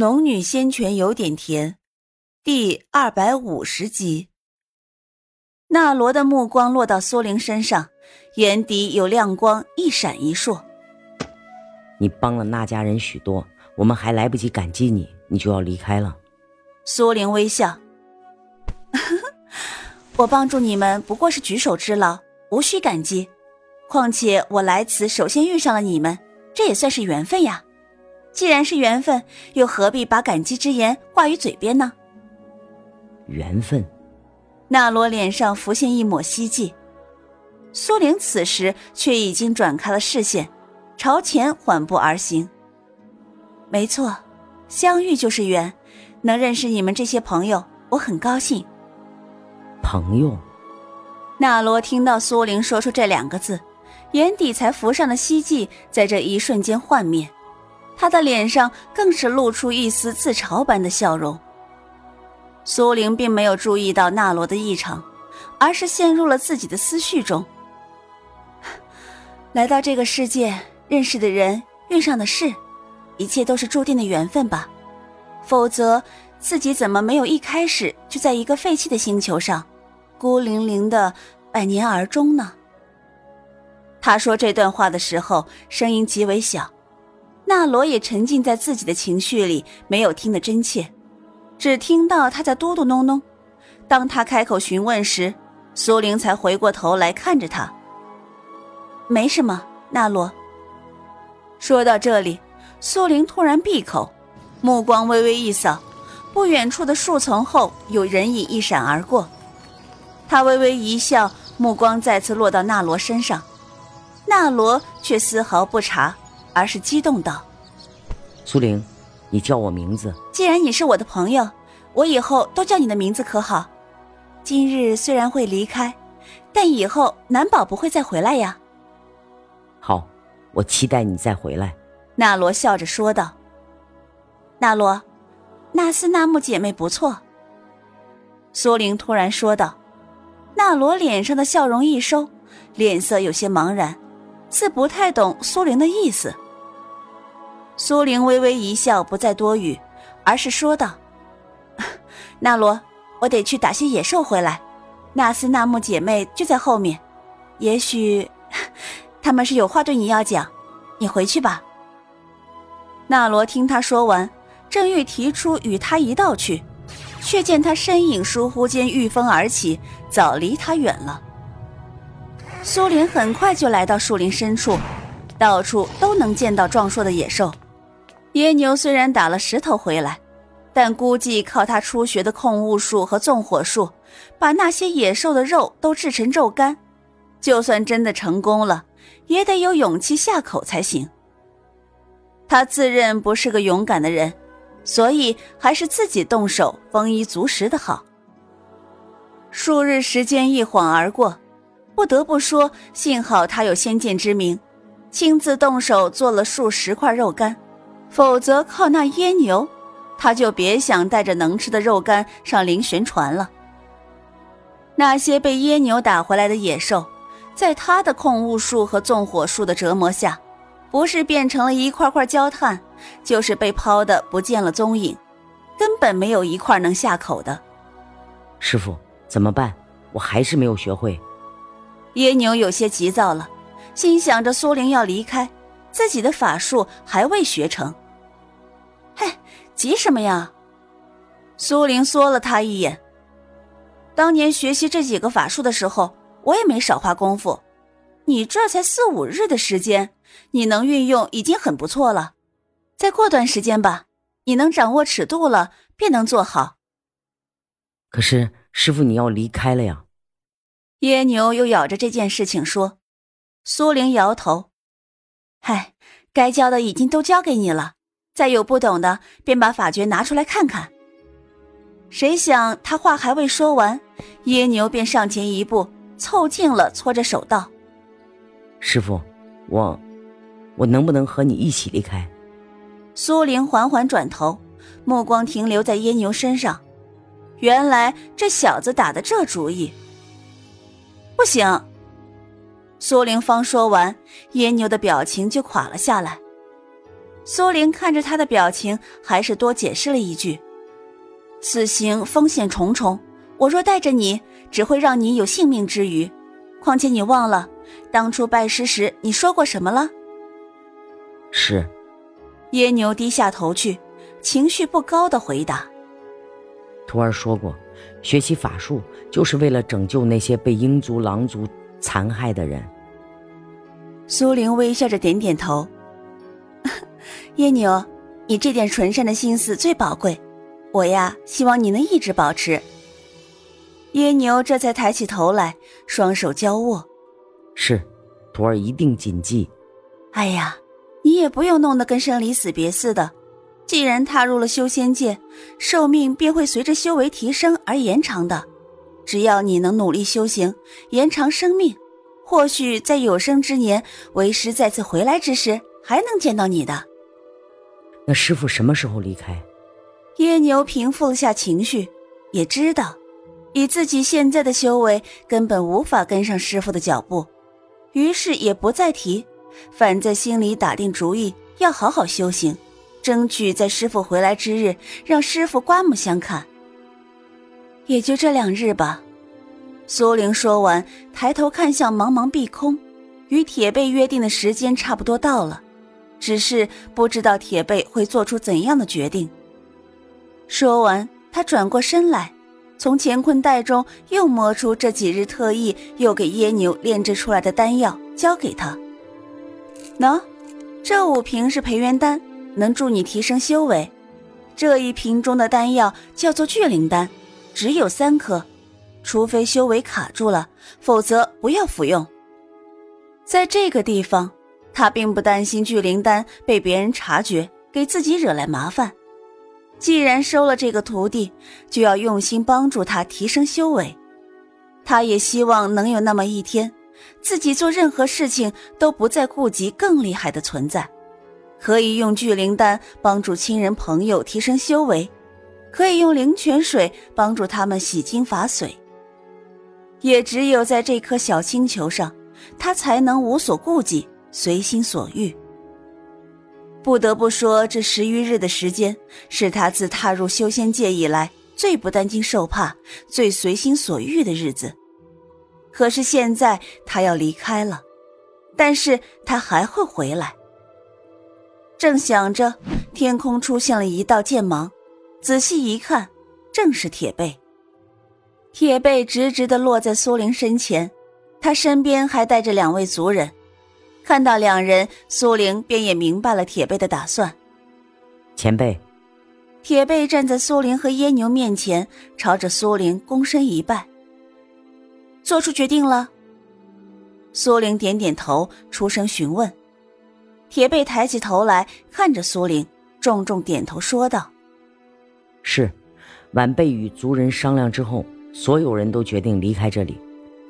农女仙泉有点甜，第二百五十集。那罗的目光落到苏玲身上，眼底有亮光一闪一烁。你帮了那家人许多，我们还来不及感激你，你就要离开了。苏玲微笑：“ 我帮助你们不过是举手之劳，无需感激。况且我来此首先遇上了你们，这也算是缘分呀。”既然是缘分，又何必把感激之言挂于嘴边呢？缘分。纳罗脸上浮现一抹希冀，苏玲此时却已经转开了视线，朝前缓步而行。没错，相遇就是缘，能认识你们这些朋友，我很高兴。朋友。纳罗听到苏玲说出这两个字，眼底才浮上的希冀，在这一瞬间幻灭。他的脸上更是露出一丝自嘲般的笑容。苏玲并没有注意到纳罗的异常，而是陷入了自己的思绪中。来到这个世界，认识的人，遇上的事，一切都是注定的缘分吧？否则，自己怎么没有一开始就在一个废弃的星球上，孤零零的百年而终呢？他说这段话的时候，声音极为小。纳罗也沉浸在自己的情绪里，没有听得真切，只听到他在嘟嘟哝哝。当他开口询问时，苏玲才回过头来看着他。没什么，纳罗。说到这里，苏玲突然闭口，目光微微一扫，不远处的树丛后有人影一闪而过。他微微一笑，目光再次落到纳罗身上，纳罗却丝毫不察。而是激动道：“苏玲，你叫我名字。既然你是我的朋友，我以后都叫你的名字，可好？今日虽然会离开，但以后难保不会再回来呀。”好，我期待你再回来。”纳罗笑着说道。“纳罗，纳斯纳木姐妹不错。”苏玲突然说道。纳罗脸上的笑容一收，脸色有些茫然。似不太懂苏玲的意思。苏玲微微一笑，不再多语，而是说道：“ 纳罗，我得去打些野兽回来。纳斯纳木姐妹就在后面，也许他们是有话对你要讲。你回去吧。”纳罗听他说完，正欲提出与他一道去，却见他身影疏忽间御风而起，早离他远了。苏林很快就来到树林深处，到处都能见到壮硕的野兽。野牛虽然打了石头回来，但估计靠他初学的控物术和纵火术，把那些野兽的肉都制成肉干。就算真的成功了，也得有勇气下口才行。他自认不是个勇敢的人，所以还是自己动手丰衣足食的好。数日时间一晃而过。不得不说，幸好他有先见之明，亲自动手做了数十块肉干，否则靠那椰牛，他就别想带着能吃的肉干上灵玄船了。那些被椰牛打回来的野兽，在他的控物术和纵火术的折磨下，不是变成了一块块焦炭，就是被抛的不见了踪影，根本没有一块能下口的。师傅，怎么办？我还是没有学会。耶牛有些急躁了，心想着苏玲要离开，自己的法术还未学成。嘿，急什么呀？苏玲缩了他一眼。当年学习这几个法术的时候，我也没少花功夫。你这才四五日的时间，你能运用已经很不错了。再过段时间吧，你能掌握尺度了，便能做好。可是师傅，你要离开了呀。椰牛又咬着这件事情说：“苏玲摇头，嗨，该教的已经都教给你了，再有不懂的，便把法诀拿出来看看。”谁想他话还未说完，耶牛便上前一步，凑近了，搓着手道：“师傅，我，我能不能和你一起离开？”苏玲缓缓转头，目光停留在耶牛身上，原来这小子打的这主意。不行。苏玲芳说完，椰牛的表情就垮了下来。苏玲看着他的表情，还是多解释了一句：“此行风险重重，我若带着你，只会让你有性命之余。况且你忘了，当初拜师时你说过什么了？”是。耶牛低下头去，情绪不高的回答：“徒儿说过，学习法术就是为了拯救那些被鹰族、狼族残害的人。”苏玲微笑着点点头。耶牛，你这点纯善的心思最宝贵，我呀，希望你能一直保持。耶牛这才抬起头来，双手交握。是，徒儿一定谨记。哎呀，你也不用弄得跟生离死别似的。既然踏入了修仙界，寿命便会随着修为提升而延长的。只要你能努力修行，延长生命，或许在有生之年，为师再次回来之时，还能见到你的。那师傅什么时候离开？耶牛平复了下情绪，也知道，以自己现在的修为，根本无法跟上师傅的脚步，于是也不再提，反在心里打定主意，要好好修行，争取在师傅回来之日，让师傅刮目相看。也就这两日吧。苏玲说完，抬头看向茫茫碧空，与铁背约定的时间差不多到了。只是不知道铁背会做出怎样的决定。说完，他转过身来，从乾坤袋中又摸出这几日特意又给耶牛炼制出来的丹药，交给他。喏，这五瓶是培元丹，能助你提升修为。这一瓶中的丹药叫做聚灵丹，只有三颗，除非修为卡住了，否则不要服用。在这个地方。他并不担心聚灵丹被别人察觉，给自己惹来麻烦。既然收了这个徒弟，就要用心帮助他提升修为。他也希望能有那么一天，自己做任何事情都不再顾及更厉害的存在，可以用聚灵丹帮助亲人朋友提升修为，可以用灵泉水帮助他们洗精伐髓。也只有在这颗小星球上，他才能无所顾忌。随心所欲。不得不说，这十余日的时间是他自踏入修仙界以来最不担惊受怕、最随心所欲的日子。可是现在他要离开了，但是他还会回来。正想着，天空出现了一道剑芒，仔细一看，正是铁背。铁背直直的落在苏玲身前，他身边还带着两位族人。看到两人，苏玲便也明白了铁背的打算。前辈，铁背站在苏玲和耶牛面前，朝着苏玲躬身一拜。做出决定了。苏玲点点头，出声询问。铁背抬起头来看着苏玲，重重点头说道：“是，晚辈与族人商量之后，所有人都决定离开这里。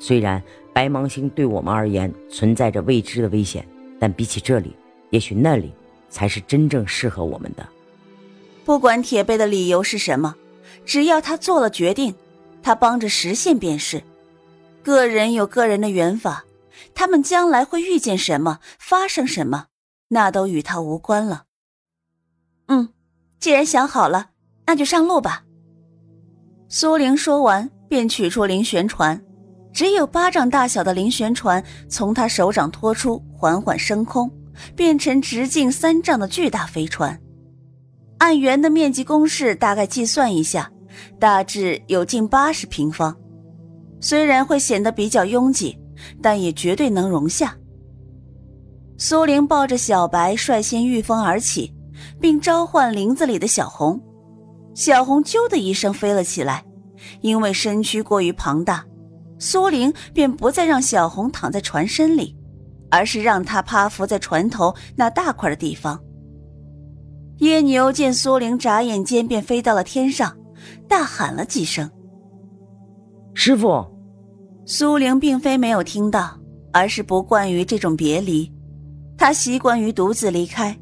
虽然……”白芒星对我们而言存在着未知的危险，但比起这里，也许那里才是真正适合我们的。不管铁背的理由是什么，只要他做了决定，他帮着实现便是。个人有个人的缘法，他们将来会遇见什么，发生什么，那都与他无关了。嗯，既然想好了，那就上路吧。苏玲说完，便取出灵旋船。只有巴掌大小的灵旋船从他手掌拖出，缓缓升空，变成直径三丈的巨大飞船。按圆的面积公式大概计算一下，大致有近八十平方。虽然会显得比较拥挤，但也绝对能容下。苏玲抱着小白率先御风而起，并召唤林子里的小红。小红啾的一声飞了起来，因为身躯过于庞大。苏玲便不再让小红躺在船身里，而是让她趴伏在船头那大块的地方。夜牛见苏玲眨眼间便飞到了天上，大喊了几声：“师傅！”苏玲并非没有听到，而是不惯于这种别离。她习惯于独自离开，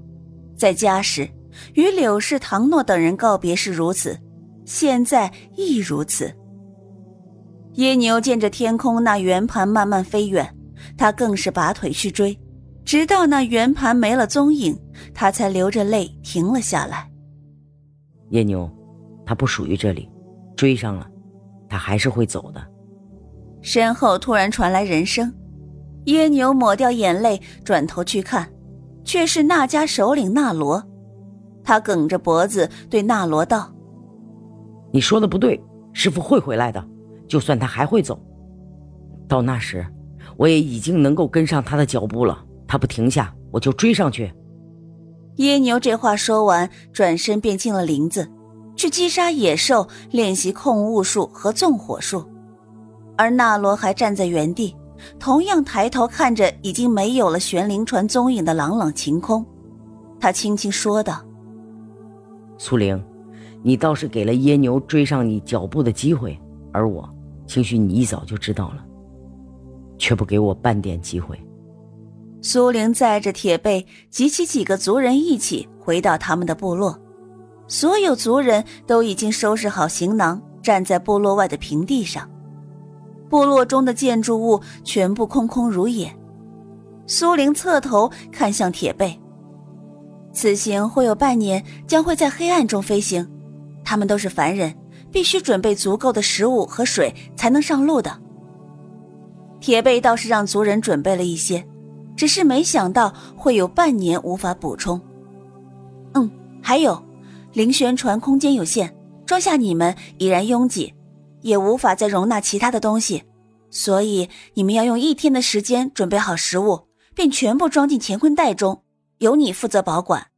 在家时与柳氏、唐诺等人告别是如此，现在亦如此。耶牛见着天空那圆盘慢慢飞远，他更是拔腿去追，直到那圆盘没了踪影，他才流着泪停了下来。叶牛，他不属于这里，追上了，他还是会走的。身后突然传来人声，耶牛抹掉眼泪，转头去看，却是那家首领纳罗。他梗着脖子对纳罗道：“你说的不对，师傅会回来的，就算他还会走，到那时，我也已经能够跟上他的脚步了。他不停下，我就追上去。”耶牛这话说完，转身便进了林子，去击杀野兽，练习控物术和纵火术。而纳罗还站在原地，同样抬头看着已经没有了玄灵船踪影的朗朗晴空，他轻轻说道。苏玲，你倒是给了耶牛追上你脚步的机会，而我，兴许你一早就知道了，却不给我半点机会。苏玲载着铁背及其几个族人一起回到他们的部落，所有族人都已经收拾好行囊，站在部落外的平地上。部落中的建筑物全部空空如也。苏玲侧头看向铁背。此行会有半年，将会在黑暗中飞行。他们都是凡人，必须准备足够的食物和水才能上路的。铁背倒是让族人准备了一些，只是没想到会有半年无法补充。嗯，还有，灵旋船空间有限，装下你们已然拥挤，也无法再容纳其他的东西，所以你们要用一天的时间准备好食物，并全部装进乾坤袋中。由你负责保管。